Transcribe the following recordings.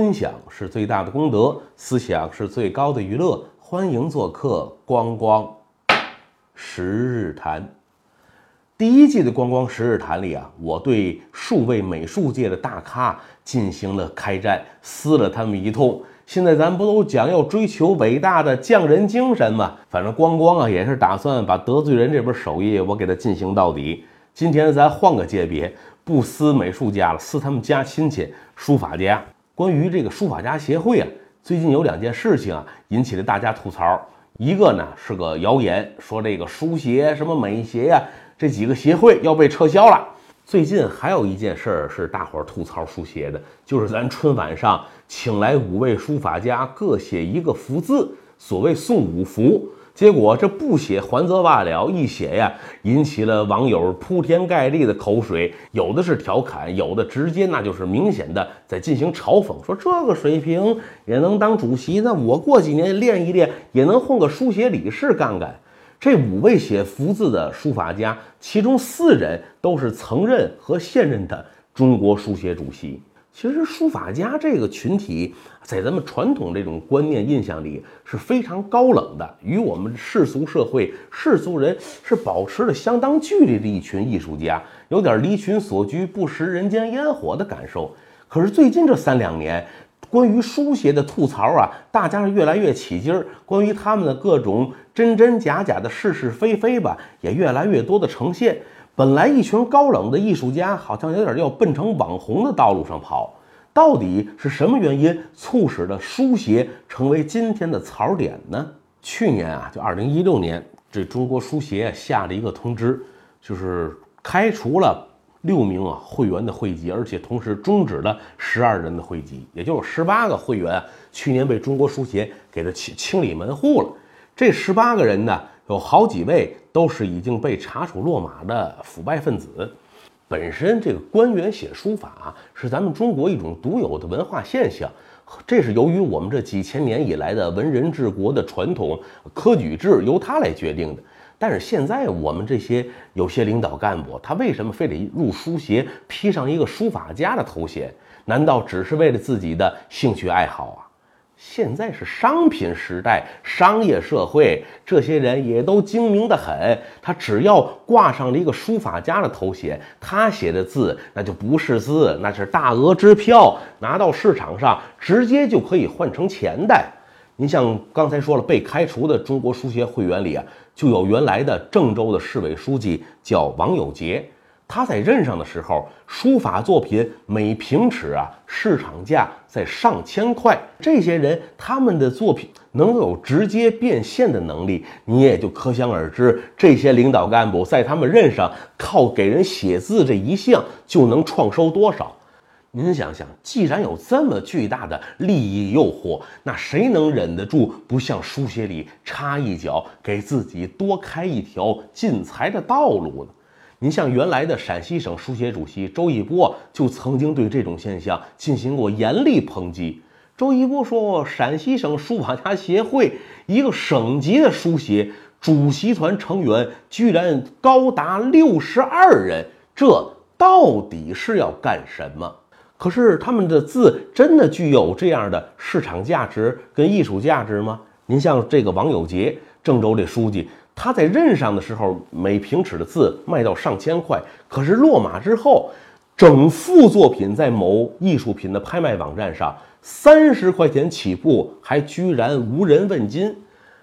分享是最大的功德，思想是最高的娱乐。欢迎做客光光十日谈。第一季的光光十日谈里啊，我对数位美术界的大咖进行了开战，撕了他们一通。现在咱不都讲要追求伟大的匠人精神吗？反正光光啊，也是打算把得罪人这本手艺我给他进行到底。今天咱换个界别，不撕美术家了，撕他们家亲戚书法家。关于这个书法家协会啊，最近有两件事情啊，引起了大家吐槽。一个呢是个谣言，说这个书协什么美协呀，这几个协会要被撤销了。最近还有一件事儿是大伙儿吐槽书协的，就是咱春晚上请来五位书法家各写一个福字，所谓送五福。结果这不写还则罢了，一写呀，引起了网友铺天盖地的口水，有的是调侃，有的直接那就是明显的在进行嘲讽，说这个水平也能当主席，那我过几年练一练也能混个书写理事干干。这五位写福字的书法家，其中四人都是曾任和现任的中国书协主席。其实书法家这个群体，在咱们传统这种观念印象里是非常高冷的，与我们世俗社会世俗人是保持了相当距离的一群艺术家，有点离群所居、不食人间烟火的感受。可是最近这三两年，关于书写的吐槽啊，大家是越来越起劲儿，关于他们的各种真真假假的是是非非吧，也越来越多的呈现。本来一群高冷的艺术家，好像有点要奔成网红的道路上跑。到底是什么原因促使了书协成为今天的槽点呢？去年啊，就二零一六年，这中国书协下了一个通知，就是开除了六名啊会员的会籍，而且同时终止了十二人的会籍，也就是十八个会员去年被中国书协给他清清理门户了。这十八个人呢？有好几位都是已经被查处落马的腐败分子。本身这个官员写书法是咱们中国一种独有的文化现象，这是由于我们这几千年以来的文人治国的传统科举制由他来决定的。但是现在我们这些有些领导干部，他为什么非得入书协，披上一个书法家的头衔？难道只是为了自己的兴趣爱好啊？现在是商品时代，商业社会，这些人也都精明的很。他只要挂上了一个书法家的头衔，他写的字那就不是字，那是大额支票，拿到市场上直接就可以换成钱的。您像刚才说了，被开除的中国书协会员里啊，就有原来的郑州的市委书记叫王有杰。他在任上的时候，书法作品每平尺啊，市场价在上千块。这些人他们的作品能有直接变现的能力，你也就可想而知。这些领导干部在他们任上，靠给人写字这一项就能创收多少？您想想，既然有这么巨大的利益诱惑，那谁能忍得住不向书写里插一脚，给自己多开一条进财的道路呢？您像原来的陕西省书协主席周一波就曾经对这种现象进行过严厉抨击。周一波说：“陕西省书法家协会一个省级的书协主席团成员居然高达六十二人，这到底是要干什么？可是他们的字真的具有这样的市场价值跟艺术价值吗？您像这个王友杰，郑州这书记。”他在任上的时候，每平尺的字卖到上千块，可是落马之后，整幅作品在某艺术品的拍卖网站上三十块钱起步，还居然无人问津。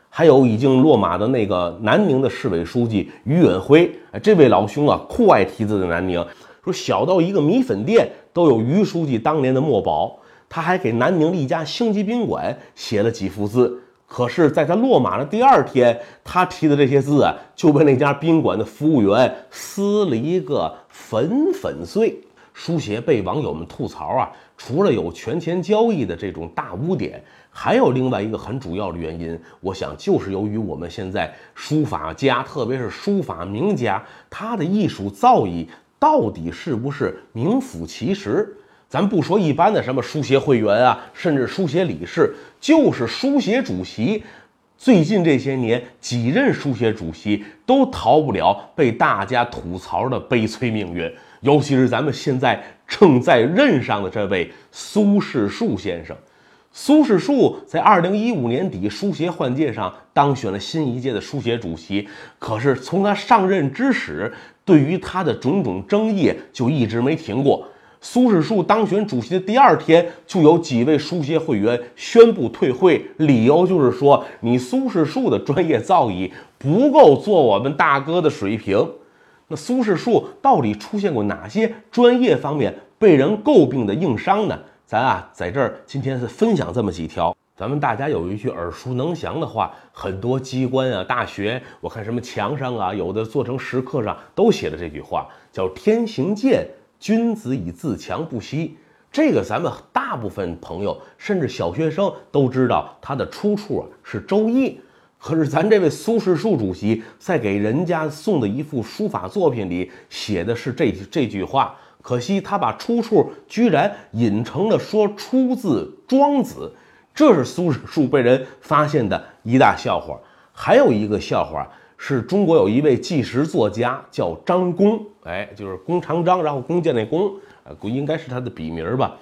还有已经落马的那个南宁的市委书记于远辉，这位老兄啊，酷爱题字的南宁，说小到一个米粉店都有于书记当年的墨宝，他还给南宁的一家星级宾馆写了几幅字。可是，在他落马的第二天，他提的这些字啊，就被那家宾馆的服务员撕了一个粉粉碎。书写被网友们吐槽啊，除了有权钱交易的这种大污点，还有另外一个很主要的原因，我想就是由于我们现在书法家，特别是书法名家，他的艺术造诣到底是不是名副其实？咱不说一般的什么书协会员啊，甚至书协理事，就是书协主席，最近这些年，几任书协主席都逃不了被大家吐槽的悲催命运，尤其是咱们现在正在任上的这位苏世树先生。苏世树在二零一五年底书协换届上当选了新一届的书协主席，可是从他上任之始，对于他的种种争议就一直没停过。苏轼树当选主席的第二天，就有几位书协会员宣布退会，理由就是说你苏轼树的专业造诣不够做我们大哥的水平。那苏轼树到底出现过哪些专业方面被人诟病的硬伤呢？咱啊，在这儿今天是分享这么几条。咱们大家有一句耳熟能详的话，很多机关啊、大学，我看什么墙上啊，有的做成石刻上都写了这句话，叫“天行健，君子以自强不息”。这个咱们大部分朋友，甚至小学生都知道，它的出处啊是《周易》。可是咱这位苏轼树主席在给人家送的一幅书法作品里写的是这这句话。可惜他把出处居然引成了说出自庄子，这是苏轼树被人发现的一大笑话。还有一个笑话是中国有一位纪实作家叫张公，哎，就是弓长张，然后弓箭那弓，呃，应该是他的笔名吧。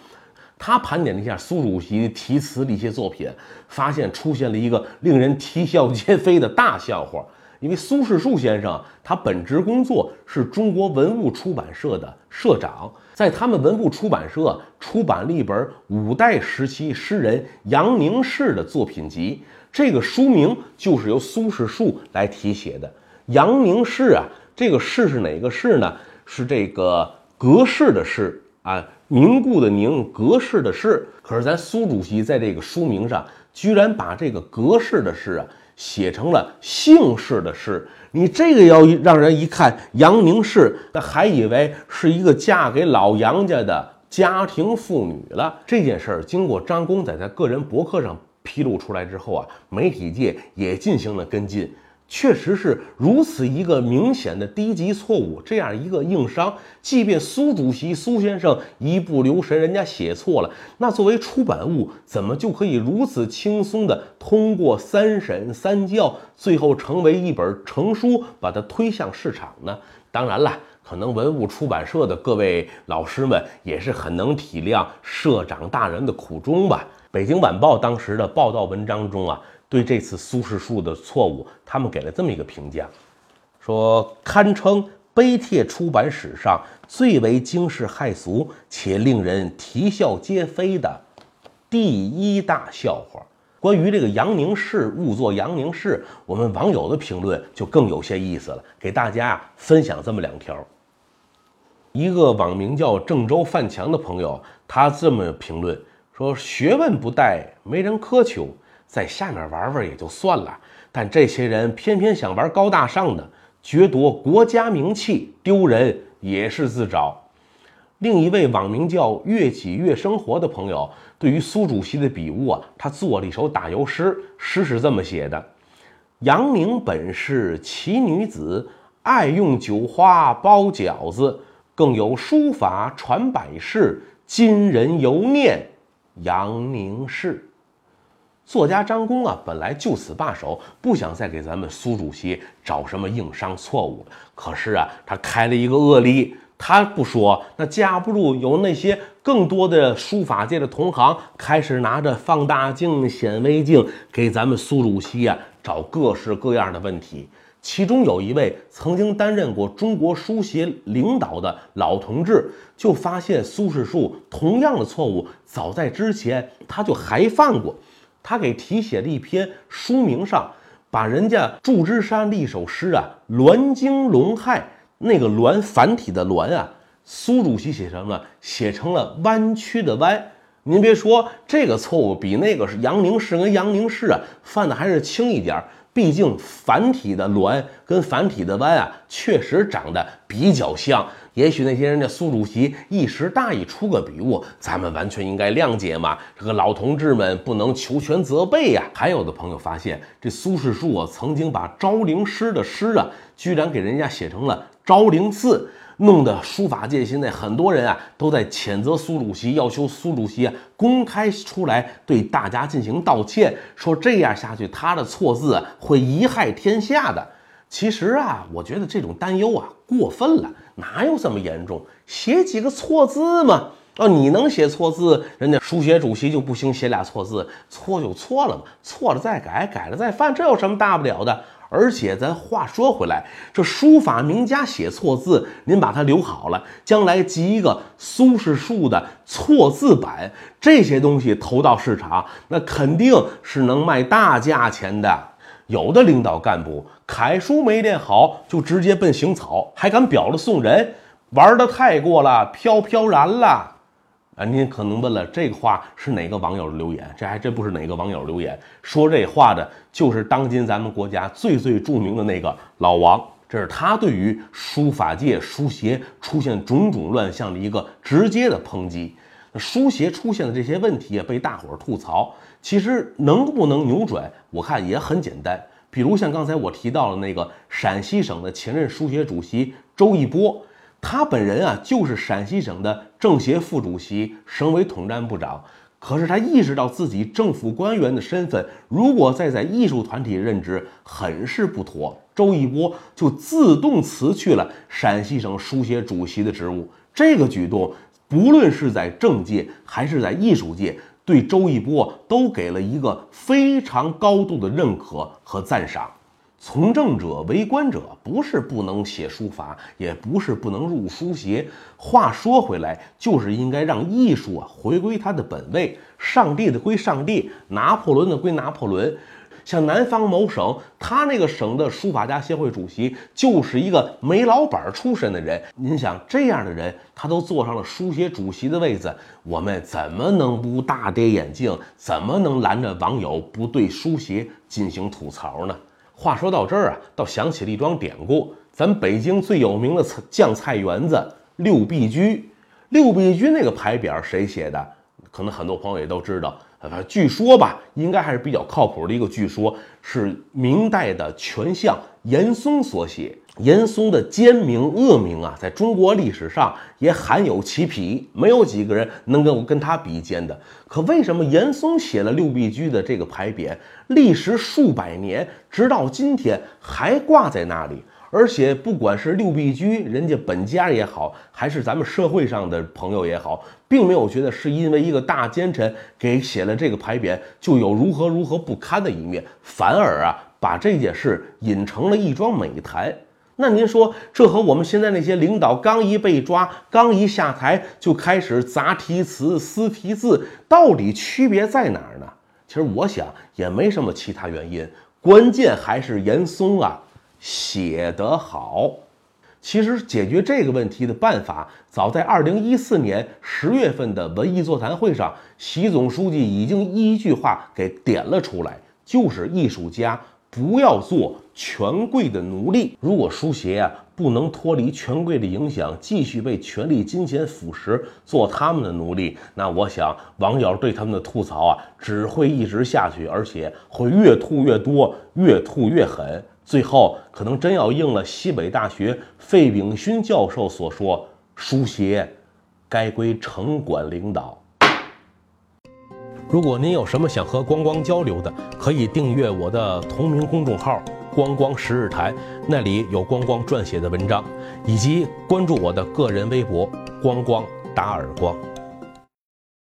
他盘点了一下苏主席题词的一些作品，发现出现了一个令人啼笑皆非的大笑话。因为苏世树先生，他本职工作是中国文物出版社的社长，在他们文物出版社出版了一本五代时期诗人杨凝式的作品集，这个书名就是由苏世树来题写的。杨凝式啊，这个氏是哪个氏呢？是这个格式的式啊，凝固的凝，格式的式。可是咱苏主席在这个书名上，居然把这个格式的式啊。写成了姓氏的氏，你这个要让人一看杨凝氏，那还以为是一个嫁给老杨家的家庭妇女了。这件事儿经过张公仔在个人博客上披露出来之后啊，媒体界也进行了跟进。确实是如此一个明显的低级错误，这样一个硬伤，即便苏主席苏先生一不留神，人家写错了，那作为出版物，怎么就可以如此轻松的通过三审三校，最后成为一本成书，把它推向市场呢？当然了，可能文物出版社的各位老师们也是很能体谅社长大人的苦衷吧。北京晚报当时的报道文章中啊。对这次苏轼树的错误，他们给了这么一个评价，说堪称碑帖出版史上最为惊世骇俗且令人啼笑皆非的第一大笑话。关于这个杨凝式误作杨凝式，我们网友的评论就更有些意思了，给大家分享这么两条。一个网名叫郑州范强的朋友，他这么评论说：“学问不殆，没人苛求。”在下面玩玩也就算了，但这些人偏偏想玩高大上的，掠夺国家名气，丢人也是自找。另一位网名叫“越挤越生活”的朋友，对于苏主席的笔误啊，他做了一首打油诗，诗是这么写的：“杨宁本是奇女子，爱用酒花包饺子，更有书法传百世，今人犹念杨凝式。”作家张公啊，本来就此罢手，不想再给咱们苏主席找什么硬伤错误。可是啊，他开了一个恶例，他不说，那架不住有那些更多的书法界的同行开始拿着放大镜、显微镜给咱们苏主席啊找各式各样的问题。其中有一位曾经担任过中国书协领导的老同志，就发现苏轼树同样的错误，早在之前他就还犯过。他给题写了一篇书名上，把人家祝枝山的一首诗啊，《栾经龙害》那个“栾”繁体的“栾”啊，苏主席写成了写成了弯曲的“弯”。您别说，这个错误比那个是杨凝式跟杨凝式啊犯的还是轻一点儿。毕竟繁体的“栾”跟繁体的“弯”啊，确实长得比较像。也许那些人家苏主席一时大意出个笔误，咱们完全应该谅解嘛。这个老同志们不能求全责备呀。还有的朋友发现，这苏轼书啊，曾经把昭陵诗的诗啊，居然给人家写成了昭陵寺。弄得书法界现在很多人啊都在谴责苏主席，要求苏主席啊公开出来对大家进行道歉，说这样下去他的错字会贻害天下的。其实啊，我觉得这种担忧啊过分了，哪有这么严重？写几个错字嘛。哦，你能写错字，人家书写主席就不行，写俩错字，错就错了嘛，错了再改，改了再犯，这有什么大不了的？而且咱话说回来，这书法名家写错字，您把它留好了，将来集一个苏轼树的错字版，这些东西投到市场，那肯定是能卖大价钱的。有的领导干部楷书没练好，就直接奔行草，还敢表了送人，玩的太过了，飘飘然了。啊，您可能问了，这个话是哪个网友留言？这还真不是哪个网友留言，说这话的就是当今咱们国家最最著名的那个老王。这是他对于书法界书协出现种种乱象的一个直接的抨击。书协出现的这些问题啊，被大伙儿吐槽，其实能不能扭转，我看也很简单。比如像刚才我提到的那个陕西省的前任书协主席周一波。他本人啊，就是陕西省的政协副主席、省委统战部长。可是他意识到自己政府官员的身份，如果再在艺术团体任职，很是不妥。周一波就自动辞去了陕西省书协主席的职务。这个举动，不论是在政界还是在艺术界，对周一波都给了一个非常高度的认可和赞赏。从政者、为官者，不是不能写书法，也不是不能入书协。话说回来，就是应该让艺术啊回归它的本位。上帝的归上帝，拿破仑的归拿破仑。像南方某省，他那个省的书法家协会主席就是一个煤老板出身的人。您想，这样的人他都坐上了书协主席的位子，我们怎么能不大跌眼镜？怎么能拦着网友不对书协进行吐槽呢？话说到这儿啊，倒想起了一桩典故。咱北京最有名的酱菜园子六必居，六必居那个牌匾谁写的？可能很多朋友也都知道。呃，据说吧，应该还是比较靠谱的一个。据说是明代的权相严嵩所写。严嵩的奸名恶名啊，在中国历史上也罕有其匹，没有几个人能跟我跟他比肩的。可为什么严嵩写了六必居的这个牌匾，历时数百年，直到今天还挂在那里？而且不管是六必居人家本家也好，还是咱们社会上的朋友也好，并没有觉得是因为一个大奸臣给写了这个牌匾就有如何如何不堪的一面，反而啊把这件事引成了一桩美谈。那您说，这和我们现在那些领导刚一被抓、刚一下台就开始砸题词、撕题字，到底区别在哪儿呢？其实我想也没什么其他原因，关键还是严嵩啊写得好。其实解决这个问题的办法，早在二零一四年十月份的文艺座谈会上，习总书记已经一句话给点了出来，就是艺术家。不要做权贵的奴隶。如果书协啊不能脱离权贵的影响，继续被权力、金钱腐蚀，做他们的奴隶，那我想网友对他们的吐槽啊只会一直下去，而且会越吐越多，越吐越狠，最后可能真要应了西北大学费炳勋教授所说：书协该归城管领导。如果您有什么想和光光交流的，可以订阅我的同名公众号“光光十日台”，那里有光光撰写的文章，以及关注我的个人微博“光光打耳光”。